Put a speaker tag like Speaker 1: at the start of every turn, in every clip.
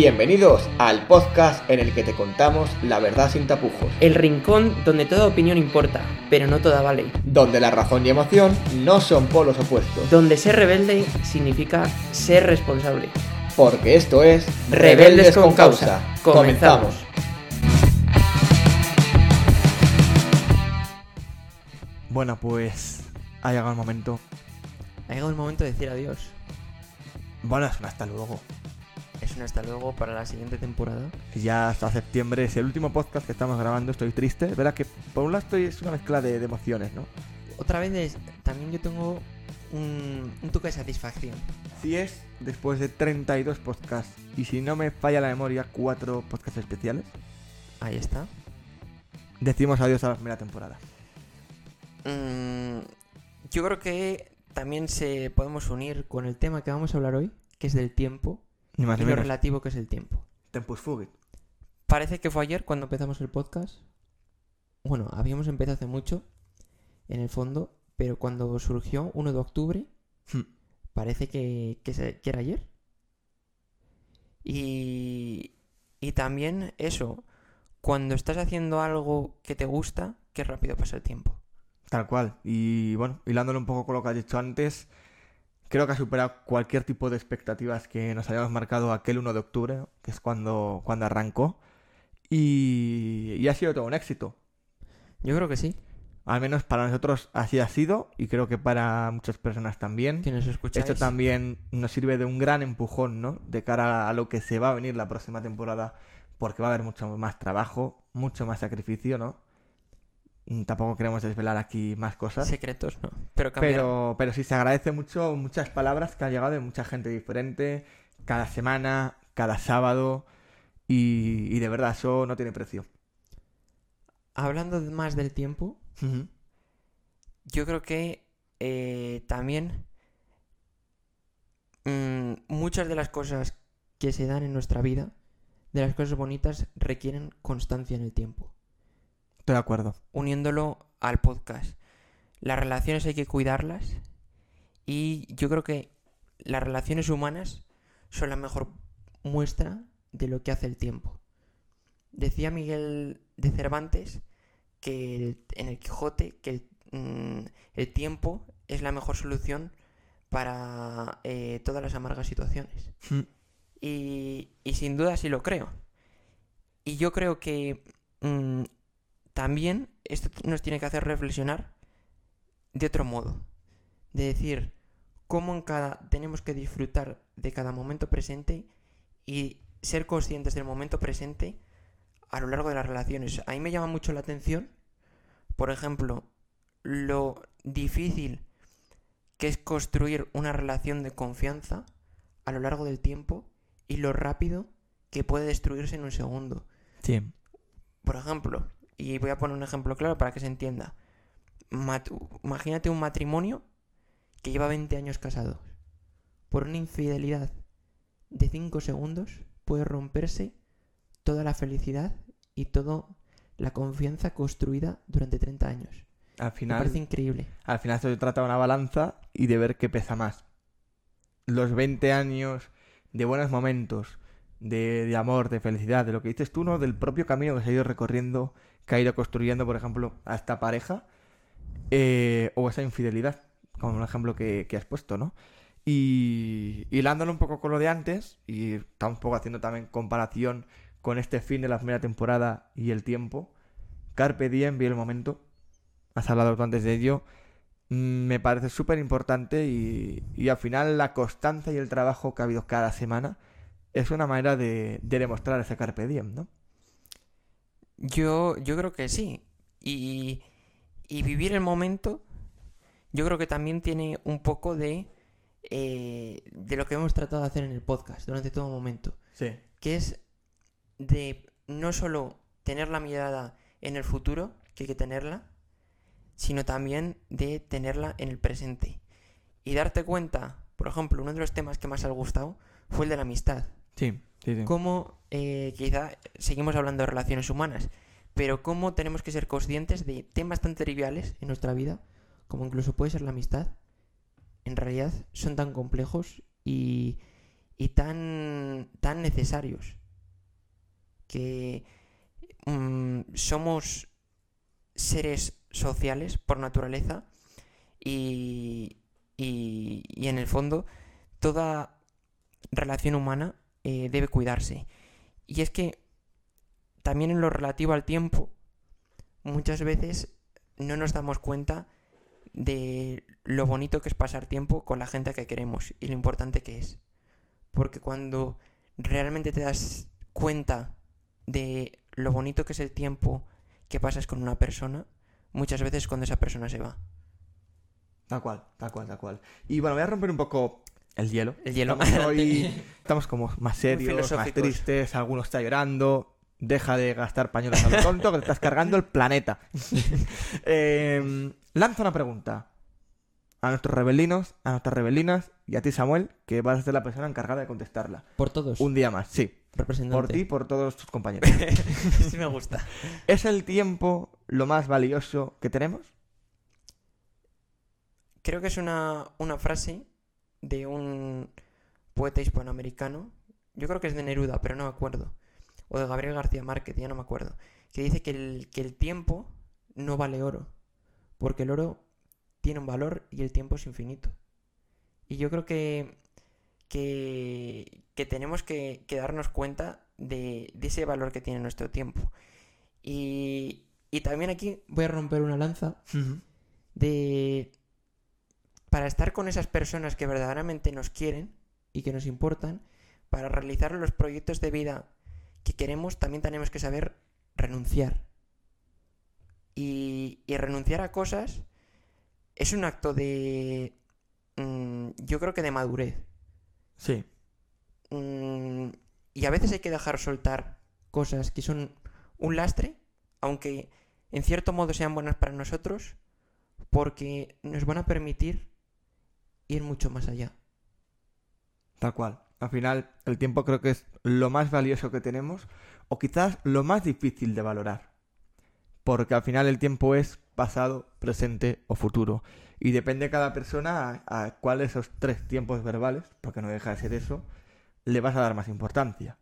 Speaker 1: Bienvenidos al podcast en el que te contamos la verdad sin tapujos,
Speaker 2: El rincón donde toda opinión importa, pero no toda vale.
Speaker 1: donde la razón y emoción no son polos opuestos,
Speaker 2: Donde ser rebelde significa ser responsable.
Speaker 1: porque esto es
Speaker 2: Rebeldes con causa. Comenzamos.
Speaker 3: Bueno, pues ha llegado el momento.
Speaker 2: Ha llegado el momento de decir adiós.
Speaker 3: Bueno, es un hasta luego.
Speaker 2: Es un hasta luego para la siguiente temporada.
Speaker 3: Ya hasta septiembre es el último podcast que estamos grabando. Estoy triste. Verá que por un lado estoy, es una mezcla de, de emociones, ¿no?
Speaker 2: Otra vez es- también yo tengo un, un toque de satisfacción.
Speaker 3: Si es después de 32 podcasts y si no me falla la memoria, cuatro podcasts especiales,
Speaker 2: Ahí está.
Speaker 3: decimos adiós a la primera temporada.
Speaker 2: Mm, yo creo que también se podemos unir con el tema que vamos a hablar hoy, que es del tiempo
Speaker 3: Ni más
Speaker 2: y
Speaker 3: ni
Speaker 2: lo
Speaker 3: menos.
Speaker 2: relativo que es el tiempo.
Speaker 3: Tempus fugit.
Speaker 2: Parece que fue ayer cuando empezamos el podcast. Bueno, habíamos empezado hace mucho, en el fondo, pero cuando surgió 1 de octubre,
Speaker 3: Hmm.
Speaker 2: parece que, que, se- que era ayer. Y, y también eso, cuando estás haciendo algo que te gusta, qué rápido pasa el tiempo.
Speaker 3: Tal cual. Y bueno, hilándolo un poco con lo que has dicho antes, creo que ha superado cualquier tipo de expectativas que nos habíamos marcado aquel 1 de octubre, que es cuando, cuando arrancó. Y, y ha sido todo un éxito.
Speaker 2: Yo creo que sí,
Speaker 3: Al menos para nosotros así ha sido y creo que para muchas personas también.
Speaker 2: que nos.
Speaker 3: Esto también nos sirve de un gran empujón, ¿no? De cara a lo que se va a venir la próxima temporada, porque va a haber mucho más trabajo, mucho más sacrificio, ¿no? Mm, Tampoco queremos desvelar aquí más cosas.
Speaker 2: Secretos, no. Pero.
Speaker 3: Pero, pero sí se agradece mucho muchas palabras que han llegado de mucha gente diferente, cada semana, cada sábado, y, y de verdad, eso no tiene precio.
Speaker 2: Hablando más del tiempo. Yo creo que eh, también mm, muchas de las cosas que se dan en nuestra vida, de las cosas bonitas, requieren constancia en el tiempo.
Speaker 3: Estoy de acuerdo.
Speaker 2: Uniéndolo al podcast. Las relaciones hay que cuidarlas y yo creo que las relaciones humanas son la mejor muestra de lo que hace el tiempo. Decía Miguel de Cervantes que el- en el Quijote que el, mm, el tiempo es la mejor solución para eh, todas las amargas situaciones.
Speaker 3: Mm.
Speaker 2: Y, y sin duda sí lo creo. Y yo creo que mm, también esto nos tiene que hacer reflexionar de otro modo. De decir cómo en cada tenemos que disfrutar de cada momento presente y ser conscientes del momento presente a lo largo de las relaciones. A mí me llama mucho la atención, por ejemplo, lo difícil que es construir una relación de confianza a lo largo del tiempo y lo rápido que puede destruirse en un segundo.
Speaker 3: Sí.
Speaker 2: Por ejemplo, y voy a poner un ejemplo claro para que se entienda. Mat- imagínate un matrimonio que lleva 20 años casados. Por una infidelidad de 5 segundos puede romperse toda la felicidad y toda la confianza construida durante 30 años.
Speaker 3: Al
Speaker 2: Me
Speaker 3: final,
Speaker 2: parece increíble.
Speaker 3: al final se trata de una balanza y de ver qué pesa más. Los 20 años de buenos momentos, de, de amor, de felicidad, de lo que dices tú, ¿no? Del propio camino que se ha ido recorriendo, que ha ido construyendo, por ejemplo, a esta pareja, eh, o esa infidelidad, como un ejemplo que, has puesto, ¿no? Y hilándolo un poco con lo de antes, y estamos un poco haciendo también comparación con este fin de la primera temporada y el tiempo, Carpe Diem, vi el momento, has hablado antes de ello, mm, me parece súper importante y, y al final la constancia y el trabajo que ha habido cada semana es una manera de, de demostrar ese Carpe Diem, ¿no?
Speaker 2: Yo, yo creo que sí. Y, y vivir el momento, yo creo que también tiene un poco de, eh, de lo que hemos tratado de hacer en el podcast durante todo momento.
Speaker 3: Sí.
Speaker 2: Que es de no solo tener la mirada en el futuro, que hay que tenerla, sino también de tenerla en el presente. Y darte cuenta, por ejemplo, uno de los temas que más ha gustado fue el de la amistad.
Speaker 3: Sí, sí, sí.
Speaker 2: Cómo eh, quizá seguimos hablando de relaciones humanas, pero cómo tenemos que ser conscientes de temas tan triviales en nuestra vida, como incluso puede ser la amistad, en realidad son tan complejos y, y tan, tan necesarios. Que mm, somos seres sociales por naturaleza y, y, y en el fondo toda relación humana eh, debe cuidarse. Y es que también en lo relativo al tiempo, muchas veces no nos damos cuenta de lo bonito que es pasar tiempo con la gente que queremos y lo importante que es. Porque cuando realmente te das cuenta de lo bonito que es el tiempo que pasas con una persona, muchas veces cuando esa persona se va.
Speaker 3: Tal cual, tal cual, tal cual. Y bueno, voy a romper un poco el hielo.
Speaker 2: El hielo.
Speaker 3: Estamos, hoy, estamos como más serios, más tristes, alguno está llorando. Deja de gastar pañuelos a lo tonto, que te estás cargando el planeta. Eh, lanza una pregunta a nuestros rebelinos, a nuestras rebelinas y a ti, Samuel, que vas a ser la persona encargada de contestarla.
Speaker 2: Por todos.
Speaker 3: Un día más, sí.
Speaker 2: representante.
Speaker 3: Por ti y por todos tus compañeros.
Speaker 2: sí me gusta.
Speaker 3: ¿Es el tiempo lo más valioso que tenemos?
Speaker 2: Creo que es una, una frase de un poeta hispanoamericano. Yo creo que es de Neruda, pero no me acuerdo. O de Gabriel García Márquez, ya no me acuerdo. Que dice que el, que el tiempo no vale oro. Porque el oro tiene un valor y el tiempo es infinito. Y yo creo que, que, que tenemos que, que darnos cuenta de, de ese valor que tiene nuestro tiempo. Y, y también aquí voy a romper una lanza de para estar con esas personas que verdaderamente nos quieren y que nos importan, para realizar los proyectos de vida que queremos, también tenemos que saber renunciar. Y, y renunciar a cosas es un acto de... mm, yo creo que de madurez.
Speaker 3: Sí.
Speaker 2: Mm, y a veces hay que dejar soltar cosas que son un lastre, aunque en cierto modo sean buenas para nosotros, porque nos van a permitir ir mucho más allá.
Speaker 3: Tal cual. Al final, el tiempo creo que es lo más valioso que tenemos, o quizás lo más difícil de valorar. Porque al final el tiempo es pasado, presente o futuro. Y depende cada persona a, cuál de esos tres tiempos verbales, porque no deja de ser eso, le vas a dar más importancia.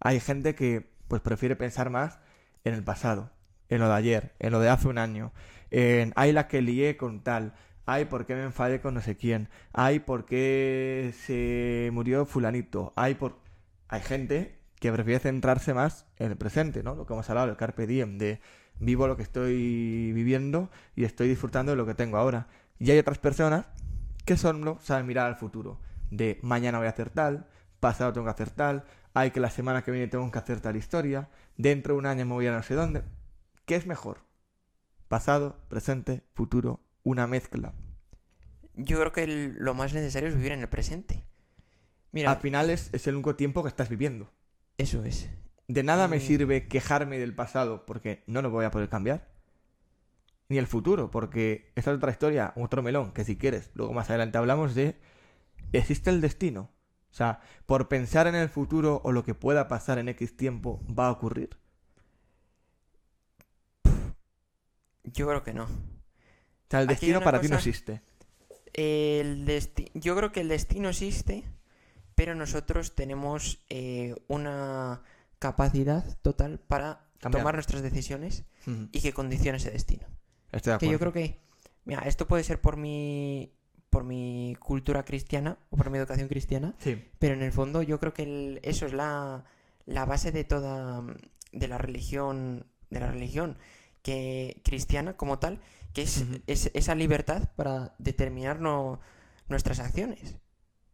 Speaker 3: Hay gente que pues prefiere pensar más en el pasado, en lo de ayer, en lo de hace un año, en ay la que lié con tal, ay por qué me enfadé con no sé quién, ay por qué se murió fulanito, ay por... Hay gente que prefiere centrarse más en el presente, ¿no? Lo que hemos hablado, el carpe diem, de vivo lo que estoy viviendo y estoy disfrutando de lo que tengo ahora. Y hay otras personas que solo saben mirar al futuro, de mañana voy a hacer tal, pasado tengo que hacer tal, hay que la semana que viene tengo que hacer tal historia, dentro de un año me voy a no sé dónde. ¿Qué es mejor? Pasado, presente, futuro, una mezcla.
Speaker 2: Yo creo que el- lo más necesario es vivir en el presente. Mira,
Speaker 3: Al final es, es el único tiempo que estás viviendo.
Speaker 2: eso es.
Speaker 3: De nada me sirve quejarme del pasado porque no lo voy a poder cambiar. Ni el futuro, porque esta es otra historia, otro melón, que si quieres, luego más adelante hablamos de... ¿Existe el destino? O sea, por pensar en el futuro o lo que pueda pasar en X tiempo, ¿va a ocurrir?
Speaker 2: Yo creo que no.
Speaker 3: Sea, el destino para ti no existe.
Speaker 2: El desti- Yo creo que el destino existe, pero nosotros tenemos eh, una capacidad total para
Speaker 3: Cambiar.
Speaker 2: tomar nuestras decisiones y que condiciona ese destino.
Speaker 3: Estoy de
Speaker 2: Que yo
Speaker 3: acuerdo.
Speaker 2: creo que, mira, esto puede ser por mi, por mi cultura cristiana o por mi educación cristiana,
Speaker 3: Sí.
Speaker 2: pero en el fondo yo creo que el- eso es la, la base de toda, de la religión, de la religión que cristiana como tal, que es, esa libertad para determinar no- nuestras acciones.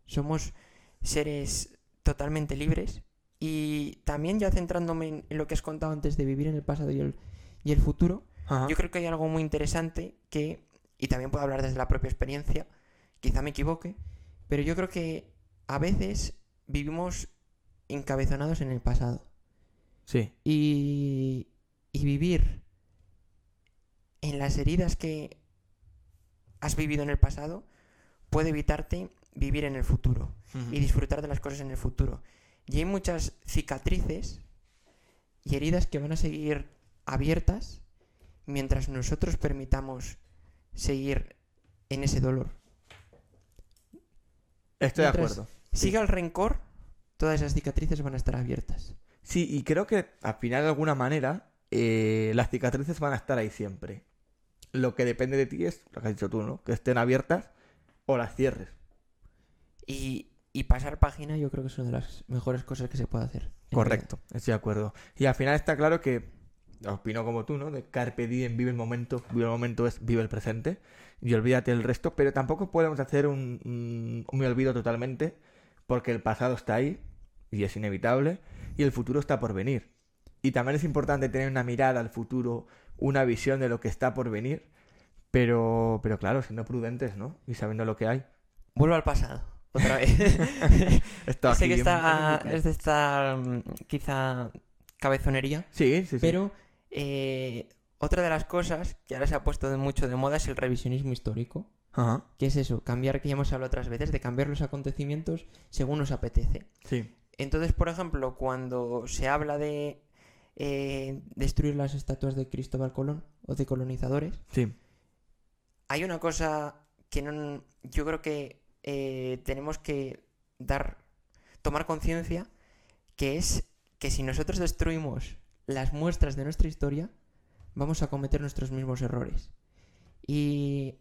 Speaker 2: Somos seres totalmente libres y también ya centrándome en, en lo que has contado antes de vivir en el pasado y el, y el futuro, yo creo que hay algo muy interesante que, y también puedo hablar desde la propia experiencia, quizá me equivoque, pero yo creo que a veces vivimos encabezonados en el pasado.
Speaker 3: Sí.
Speaker 2: Y, y vivir en las heridas que has vivido en el pasado puede evitarte vivir en el futuro y disfrutar de las cosas en el futuro. Y hay muchas cicatrices y heridas que van a seguir abiertas mientras nosotros permitamos seguir en ese dolor.
Speaker 3: Estoy de acuerdo. Sí.
Speaker 2: Siga el rencor, todas esas cicatrices van a estar abiertas.
Speaker 3: Sí, y creo que al final de alguna manera eh, las cicatrices van a estar ahí siempre. Lo que depende de ti es, lo que has dicho tú, ¿no? Que estén abiertas o las cierres.
Speaker 2: Y, y pasar página yo creo que es una de las mejores cosas que se puede hacer.
Speaker 3: Correcto, estoy de acuerdo. Y al final está claro que, opino como tú, ¿no? De carpe diem, vive el momento, vive el momento es vive el presente y olvídate del resto, pero tampoco podemos hacer un, un, un me olvido totalmente porque el pasado está ahí y es inevitable y el futuro está por venir. Y también es importante tener una mirada al futuro, una visión de lo que está por venir, pero, pero claro, siendo prudentes, ¿no? Y sabiendo lo que hay.
Speaker 2: Vuelvo al pasado, otra vez. Sé que está, es de esta mm, quizá cabezonería,
Speaker 3: Sí, sí, sí.
Speaker 2: pero eh, otra de las cosas que ahora se ha puesto de mucho de moda es el revisionismo histórico.
Speaker 3: Ajá,
Speaker 2: que es eso? Cambiar, que ya hemos hablado otras veces, de cambiar los acontecimientos según nos apetece.
Speaker 3: sí.
Speaker 2: Entonces, por ejemplo, cuando se habla de eh, destruir las estatuas de Cristóbal Colón o de colonizadores,
Speaker 3: Sí,
Speaker 2: hay una cosa que no, yo creo que eh, tenemos que dar, tomar conciencia, que es que si nosotros destruimos las muestras de nuestra historia, vamos a cometer nuestros mismos errores. Y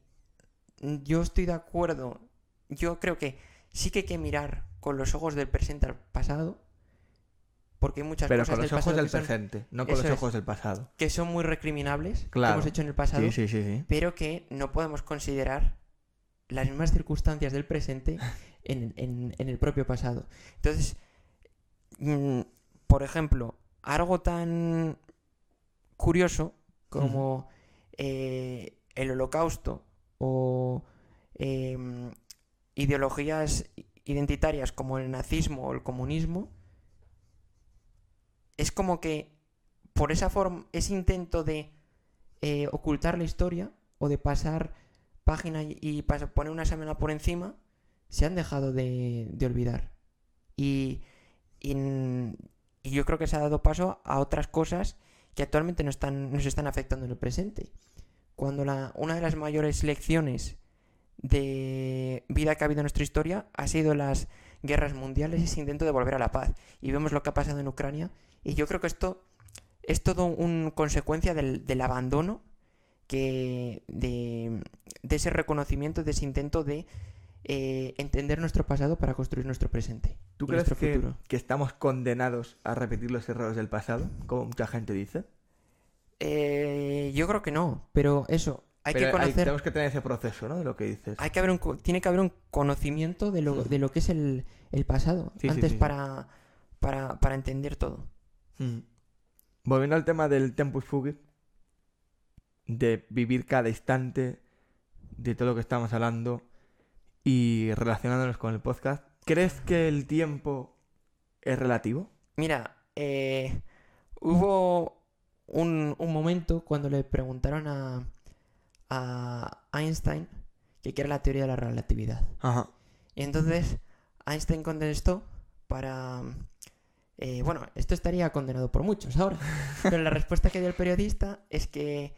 Speaker 2: yo estoy de acuerdo, yo creo que sí que hay que mirar con los ojos del presente al pasado, porque hay muchas
Speaker 3: pero
Speaker 2: cosas
Speaker 3: con los
Speaker 2: del
Speaker 3: ojos del
Speaker 2: que son,
Speaker 3: presente, no con los
Speaker 2: es.
Speaker 3: ojos del pasado.
Speaker 2: que son muy recriminables, que
Speaker 3: Claro.
Speaker 2: hemos hecho en el pasado
Speaker 3: Sí, sí, sí, sí.
Speaker 2: pero que no podemos considerar las mismas circunstancias del presente en, en- en el propio pasado. Entonces, mm, por ejemplo, algo tan curioso como eh, el holocausto o em, ideologías identitarias como el nazismo o el comunismo, es como que por esa forma, ese intento de eh, ocultar la historia o de pasar página y, poner una semana por encima, se han dejado de, olvidar. Y, yo creo que se ha dado paso a otras cosas que actualmente nos están, están afectando en el presente. Cuando la, una de las mayores lecciones de vida que ha habido en nuestra historia ha sido las guerras mundiales ese intento de volver a la paz. Y vemos lo que ha pasado en Ucrania. Y yo creo que esto es todo un consecuencia del, del abandono que de, de ese reconocimiento, de ese intento de eh, entender nuestro pasado para construir nuestro presente.
Speaker 3: ¿Tú
Speaker 2: y
Speaker 3: crees
Speaker 2: nuestro
Speaker 3: que,
Speaker 2: futuro.
Speaker 3: que estamos condenados a repetir los errores del pasado, como mucha gente dice?
Speaker 2: Eh, yo creo que no, pero eso, hay
Speaker 3: Pero
Speaker 2: que conocer,
Speaker 3: tenemos que tener ese proceso, ¿no? De lo que dices.
Speaker 2: hay que haber un, tiene que haber un conocimiento de lo, de lo que es el, el pasado
Speaker 3: Sí,
Speaker 2: antes
Speaker 3: sí.
Speaker 2: Para, para, para entender todo.
Speaker 3: Mm. Volviendo al tema del tempus fugit, de vivir cada instante, de todo lo que estamos hablando y relacionándonos con el podcast, ¿crees que el tiempo es relativo?
Speaker 2: Mira, eh, hubo un, un momento cuando le preguntaron a, a Einstein que qué era la teoría de la relatividad.
Speaker 3: Ajá.
Speaker 2: Y entonces Einstein contestó para... eh, bueno, esto estaría condenado por muchos ahora, pero la respuesta que dio el periodista es que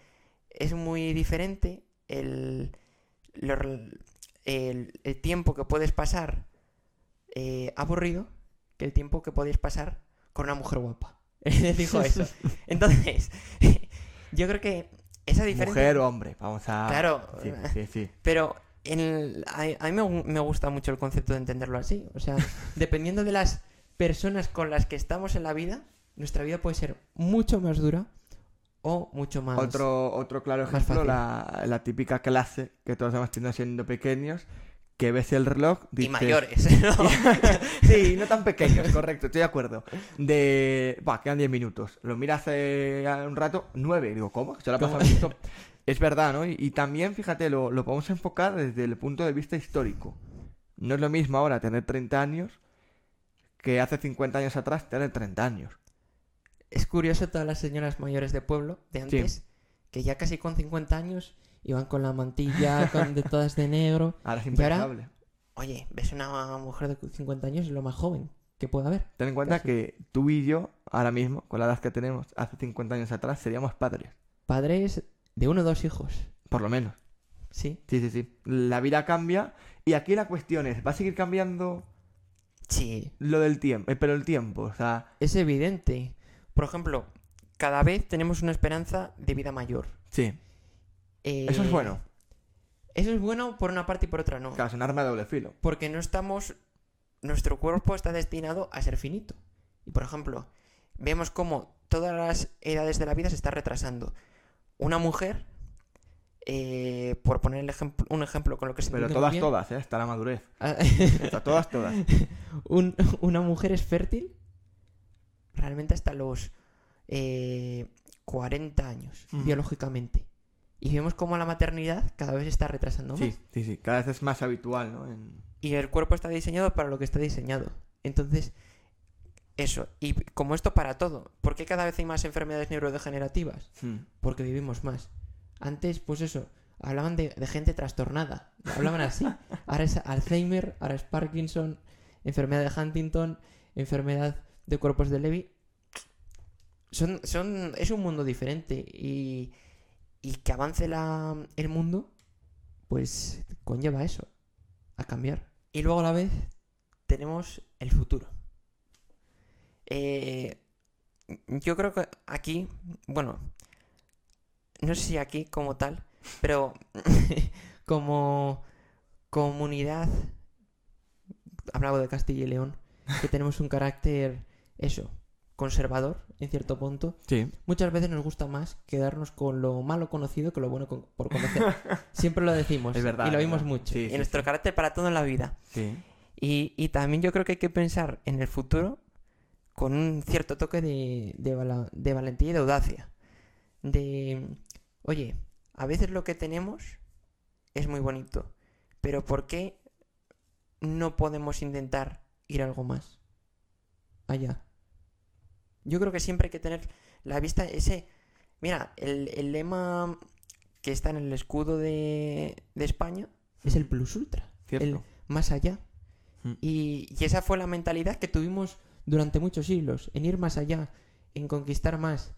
Speaker 2: es muy diferente el, tiempo que puedes pasar eh, aburrido que el tiempo que podéis pasar con una mujer guapa. Él dijo eso. Entonces, yo creo que esa diferencia...
Speaker 3: Mujer o hombre, vamos a...
Speaker 2: Claro,
Speaker 3: Sí, sí, sí.
Speaker 2: pero en el- a, mí me gusta mucho el concepto de entenderlo así. O sea, dependiendo de las personas con las que estamos en la vida, nuestra vida puede ser mucho más dura o mucho más...
Speaker 3: Otro, otro claro ejemplo, la, la típica clase que todos hemos tenido siendo pequeños, que ves el reloj...
Speaker 2: Y mayores, ¿no?
Speaker 3: sí, no tan pequeños, correcto, estoy de acuerdo. De. Buah, quedan 10 minutos. Lo miras hace un rato, 9. Digo, ¿cómo? Se lo ha pasado esto. Es verdad, ¿no? Y, y también, fíjate, lo, lo podemos enfocar desde el punto de vista histórico. No es lo mismo ahora tener 30 años que hace 50 años atrás tener 30 años.
Speaker 2: Es curioso todas las señoras mayores de pueblo de antes, que ya casi con 50 años iban con la mantilla, con de todas de negro.
Speaker 3: Ahora es
Speaker 2: ahora-
Speaker 3: impensable.
Speaker 2: Oye, ves una mujer de 50 años y lo más joven que puede haber.
Speaker 3: Ten en cuenta
Speaker 2: Casi.
Speaker 3: que tú y yo, ahora mismo, con la edad que tenemos, hace 50 años atrás, seríamos padres.
Speaker 2: Padres de uno o dos hijos.
Speaker 3: Por lo menos.
Speaker 2: Sí.
Speaker 3: Sí, sí, sí. La vida cambia. Y aquí la cuestión es, ¿va a seguir cambiando
Speaker 2: Sí,
Speaker 3: lo del tiempo, pero el tiempo, o sea,
Speaker 2: es evidente. Por ejemplo, cada vez tenemos una esperanza de vida mayor.
Speaker 3: sí, eso es
Speaker 2: Eh,
Speaker 3: bueno.
Speaker 2: Eso es bueno por una parte y por otra no.
Speaker 3: Claro, es un arma de doble filo.
Speaker 2: Porque no estamos. Nuestro cuerpo está destinado a ser finito. Y por ejemplo, vemos cómo todas las edades de la vida se está retrasando. Una mujer, eh, por poner el ejemplo, un ejemplo con lo que se
Speaker 3: Pero
Speaker 2: entiende muy
Speaker 3: todas,
Speaker 2: bien,
Speaker 3: todas, ¿eh? Hasta la madurez.
Speaker 2: ah,
Speaker 3: Hasta todas, todas.
Speaker 2: un- una mujer es fértil realmente hasta los eh, 40 años, biológicamente. Y vemos cómo la maternidad cada vez está retrasando más.
Speaker 3: Sí, sí, sí. Cada vez es más habitual, ¿no? En-
Speaker 2: Y el cuerpo está diseñado para lo que está diseñado. Entonces, eso. Y como esto para todo. ¿Por qué cada vez hay más enfermedades neurodegenerativas?
Speaker 3: Hmm.
Speaker 2: Porque vivimos más. Antes, pues eso, hablaban de, gente trastornada. Hablaban así. Ahora es Alzheimer, ahora es Parkinson, enfermedad de Huntington, enfermedad de cuerpos de Levy. Son, son, es un mundo diferente. Y, y que avance la, el mundo, pues conlleva eso, a cambiar. Y luego a la vez tenemos el futuro. Eh, yo creo que aquí, bueno, no sé si aquí como tal, pero como comunidad, hablaba de Castilla y León, que tenemos un carácter, eso, conservador, en cierto punto,
Speaker 3: Sí.
Speaker 2: muchas veces nos gusta más quedarnos con lo malo conocido que lo bueno con- por conocer. Siempre lo decimos
Speaker 3: Es verdad,
Speaker 2: y lo oímos mucho.
Speaker 3: Sí,
Speaker 2: y
Speaker 3: sí,
Speaker 2: nuestro carácter para todo en la vida. Y, y también yo creo que hay que pensar en el futuro con un cierto toque de, de, de valentía y de audacia. De, oye, a veces lo que tenemos es muy bonito, pero ¿por qué no podemos intentar ir algo más allá? Yo creo que siempre hay que tener la vista, ese... Mira, el, el lema que está en el escudo de, de España es el plus ultra
Speaker 3: Cierto.
Speaker 2: el más allá.
Speaker 3: Mm.
Speaker 2: Y, y esa fue la mentalidad que tuvimos durante muchos siglos, en ir más allá, en conquistar más.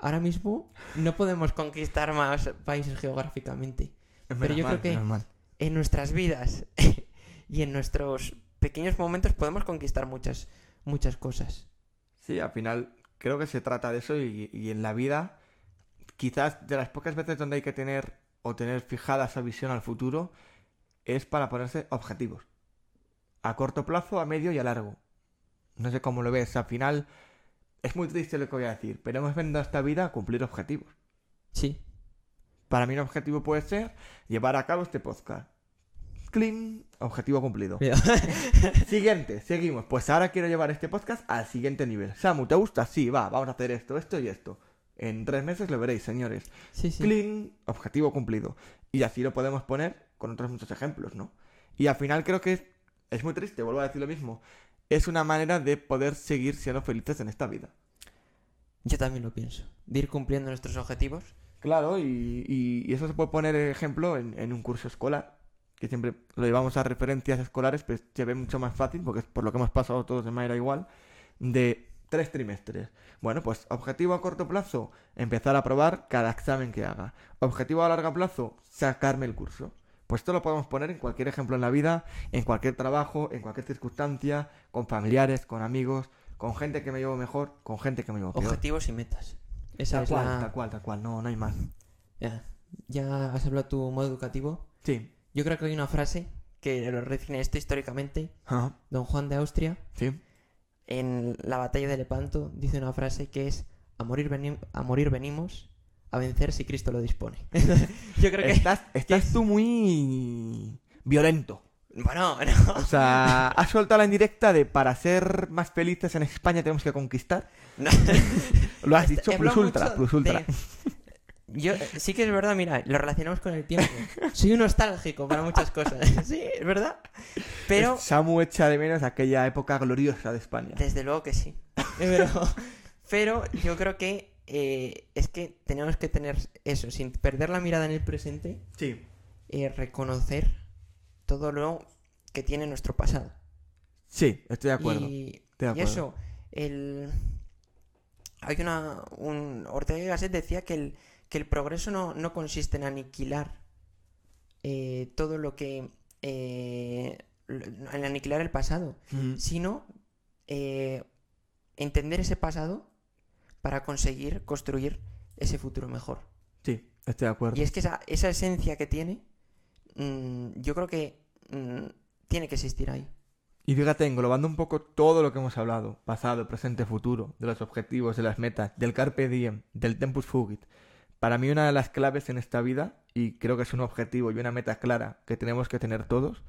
Speaker 2: Ahora mismo no podemos conquistar más países geográficamente. Pero yo
Speaker 3: mal,
Speaker 2: creo que-
Speaker 3: mal.
Speaker 2: En nuestras vidas y en nuestros pequeños momentos podemos conquistar muchas, muchas cosas.
Speaker 3: Sí, al final creo que se trata de eso y, y en la vida, quizás de las pocas veces donde hay que tener o tener fijada esa visión al futuro, es para ponerse objetivos. A corto plazo, a medio y a largo. No sé cómo lo ves, al final es muy triste lo que voy a decir, pero hemos venido a esta vida a cumplir objetivos.
Speaker 2: Sí,
Speaker 3: Para mí un objetivo puede ser llevar a cabo este podcast. Clean, objetivo cumplido. Siguiente, seguimos. Pues ahora quiero llevar este podcast al siguiente nivel. Samu, ¿te gusta? Sí, va, vamos a hacer esto, esto y esto. En tres meses lo veréis, señores.
Speaker 2: sí, sí.
Speaker 3: Clean, objetivo cumplido. Y así lo podemos poner con otros muchos ejemplos, ¿no? Y al final creo que es, es muy triste, vuelvo a decir lo mismo. Es una manera de poder seguir siendo felices en esta vida.
Speaker 2: Yo también lo pienso. De ir cumpliendo nuestros objetivos.
Speaker 3: Claro, y, y- y eso se puede poner ejemplo en, en un curso escolar, que siempre lo llevamos a referencias escolares, pues se ve mucho más fácil, porque es por lo que hemos pasado todos de manera igual, de tres trimestres. Bueno, pues objetivo a corto plazo, empezar a probar cada examen que haga. Objetivo a largo plazo, sacarme el curso. Pues esto lo podemos poner en cualquier ejemplo en la vida, en cualquier trabajo, en cualquier circunstancia, con familiares, con amigos, con gente que me llevo mejor, con gente que me llevo peor.
Speaker 2: Objetivos y metas. Esa
Speaker 3: Tal
Speaker 2: es
Speaker 3: cual,
Speaker 2: la...
Speaker 3: tal cual, tal cual, no, no hay más.
Speaker 2: Ya, ya has hablado tu modo educativo.
Speaker 3: Sí.
Speaker 2: Yo creo que hay una frase que lo define esto históricamente.
Speaker 3: Ajá.
Speaker 2: Don Juan de Austria,
Speaker 3: Sí.
Speaker 2: en la batalla de Lepanto, dice una frase que es: A morir, veni- a morir venimos, a vencer si Cristo lo dispone. Yo creo que.
Speaker 3: Estás, estás tú muy violento.
Speaker 2: Bueno, no.
Speaker 3: O sea, has soltado la indirecta de para ser más felices en España tenemos que conquistar.
Speaker 2: no.
Speaker 3: Lo has
Speaker 2: Este-
Speaker 3: dicho plus ultra, plus ultra.
Speaker 2: de- Yo sí que es verdad, mira, lo relacionamos con el tiempo. Soy un nostálgico para muchas cosas. Sí, es verdad. Pero.
Speaker 3: Samu echa de menos aquella época gloriosa de España.
Speaker 2: Desde luego que sí. Pero, pero yo creo que eh, es que tenemos que tener eso, sin perder la mirada en el presente,
Speaker 3: Sí.
Speaker 2: eh, reconocer todo lo que tiene nuestro pasado.
Speaker 3: Sí, estoy de acuerdo.
Speaker 2: Y,
Speaker 3: de
Speaker 2: y
Speaker 3: acuerdo.
Speaker 2: eso, el... hay una... Un... Ortega y Gasset decía que el, que el progreso no, no consiste en aniquilar eh, todo lo que... en aniquilar el pasado, sino entender ese pasado para conseguir construir ese futuro mejor.
Speaker 3: Sí, estoy de acuerdo.
Speaker 2: Y es que esa, esa esencia que tiene, mm, yo creo que mm, tiene que existir ahí.
Speaker 3: Y fíjate, englobando un poco todo lo que hemos hablado, pasado, presente, futuro, de los objetivos, de las metas, del carpe diem, del tempus fugit, para mí una de las claves en esta vida, y creo que es un objetivo y una meta clara que tenemos que tener todos,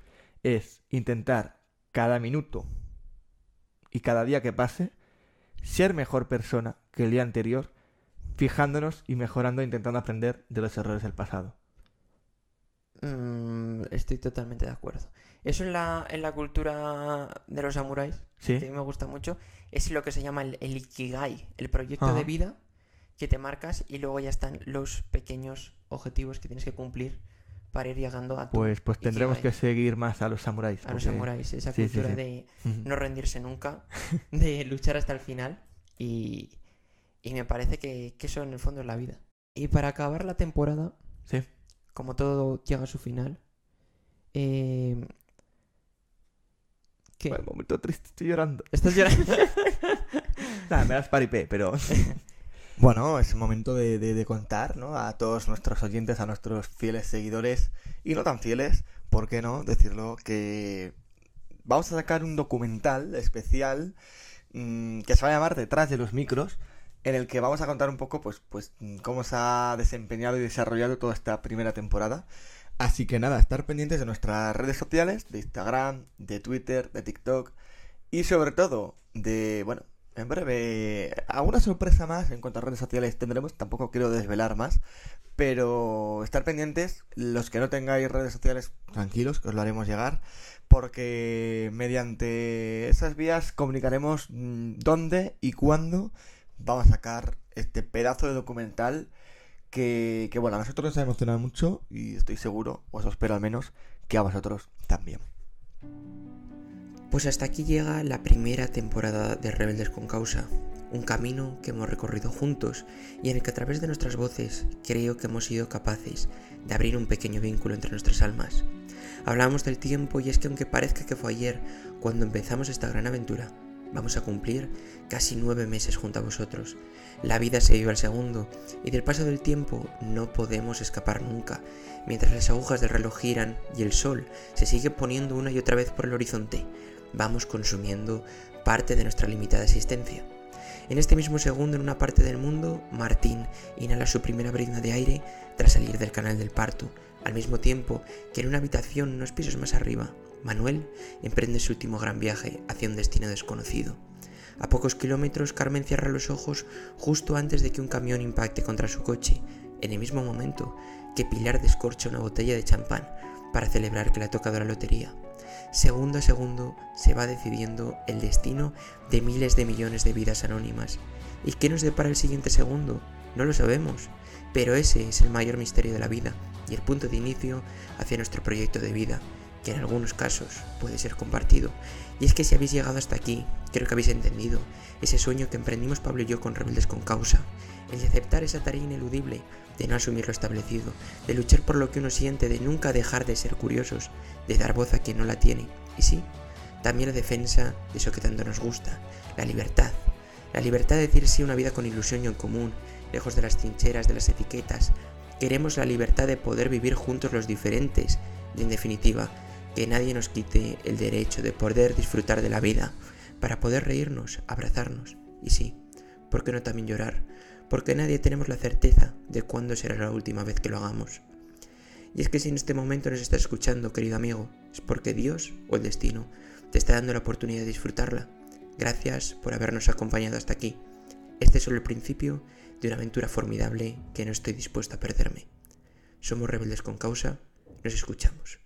Speaker 3: es intentar cada minuto y cada día que pase ser mejor persona que el día anterior, fijándonos y mejorando, intentando aprender de los errores del pasado.
Speaker 2: Mm, estoy totalmente de acuerdo. Eso en la, en la cultura de los samuráis,
Speaker 3: ¿Sí?
Speaker 2: que a mí me gusta mucho, es lo que se llama el, el Ikigai, el proyecto de vida que te marcas y luego ya están los pequeños objetivos que tienes que cumplir para ir llegando a tu
Speaker 3: Pues, pues tendremos
Speaker 2: Ikigai.
Speaker 3: que seguir más a los samuráis.
Speaker 2: a los samuráis, esa
Speaker 3: sí, sí,
Speaker 2: cultura
Speaker 3: sí.
Speaker 2: de
Speaker 3: Ujú.
Speaker 2: no rendirse nunca, de luchar hasta el final y, y me parece que, que eso en el fondo es la vida. Y para acabar la temporada,
Speaker 3: Sí.
Speaker 2: como todo llega a su final, eh... ¿Qué?
Speaker 3: Bueno, momento triste, estoy llorando.
Speaker 2: ¿Estás llorando?
Speaker 3: Nada, me das paripé, pero... Bueno, es momento de, contar, ¿no? A todos nuestros oyentes, a nuestros fieles seguidores y no tan fieles, ¿por qué no? Decirlo que vamos a sacar un documental especial mm, que se va a llamar Detrás de los micros, en el que vamos a contar un poco, pues, pues, cómo se ha desempeñado y desarrollado toda esta primera temporada. Así que nada, estar pendientes de nuestras redes sociales, de Instagram, de Twitter, de TikTok y sobre todo de, bueno, en breve, alguna sorpresa más en cuanto a redes sociales tendremos, tampoco quiero desvelar más, pero estar pendientes, los que no tengáis redes sociales, tranquilos, que os lo haremos llegar, porque mediante esas vías comunicaremos mm, dónde y cuándo vamos a sacar este pedazo de documental que, que, bueno, a nosotros nos ha emocionado mucho y estoy seguro, o eso espero al menos, que a vosotros también.
Speaker 2: Pues hasta aquí llega la primera temporada de Rebeldes con Causa, un camino que hemos recorrido juntos y en el que a través de nuestras voces creo que hemos sido capaces de abrir un pequeño vínculo entre nuestras almas. Hablamos del tiempo y es que aunque parezca que fue ayer cuando empezamos esta gran aventura, vamos a cumplir casi nueve meses junto a vosotros. La vida se vive al segundo y del paso del tiempo no podemos escapar nunca, mientras las agujas del reloj giran y el sol se sigue poniendo una y otra vez por el horizonte vamos consumiendo parte de nuestra limitada existencia. En este mismo segundo, en una parte del mundo, Martín inhala su primera brizna de aire tras salir del canal del parto, al mismo tiempo que en una habitación unos pisos más arriba, Manuel emprende su último gran viaje hacia un destino desconocido. A pocos kilómetros, Carmen cierra los ojos justo antes de que un camión impacte contra su coche, en el mismo momento que Pilar descorcha una botella de champán para celebrar que le ha tocado la lotería. Segundo a segundo se va decidiendo el destino de miles de millones de vidas anónimas. ¿Y qué nos depara el siguiente segundo? No lo sabemos, pero ese es el mayor misterio de la vida y el punto de inicio hacia nuestro proyecto de vida, que en algunos casos puede ser compartido. Y es que si habéis llegado hasta aquí, creo que habéis entendido ese sueño que emprendimos Pablo y yo con Rebeldes con Causa, el de aceptar esa tarea ineludible, de no asumir lo establecido, de luchar por lo que uno siente, de nunca dejar de ser curiosos, de dar voz a quien no la tiene. Y sí, también la defensa de eso que tanto nos gusta, la libertad. La libertad de decir sí una vida con ilusión y en común, lejos de las trincheras, de las etiquetas. Queremos la libertad de poder vivir juntos los diferentes y, en definitiva, que nadie nos quite el derecho de poder disfrutar de la vida, para poder reírnos, abrazarnos y sí, ¿por qué no también llorar? Porque nadie tenemos la certeza de cuándo será la última vez que lo hagamos. Y es que si en este momento nos estás escuchando, querido amigo, es porque Dios o el destino te está dando la oportunidad de disfrutarla. Gracias por habernos acompañado hasta aquí. Este es solo el principio de una aventura formidable que no estoy dispuesto a perderme. Somos rebeldes con causa, nos escuchamos.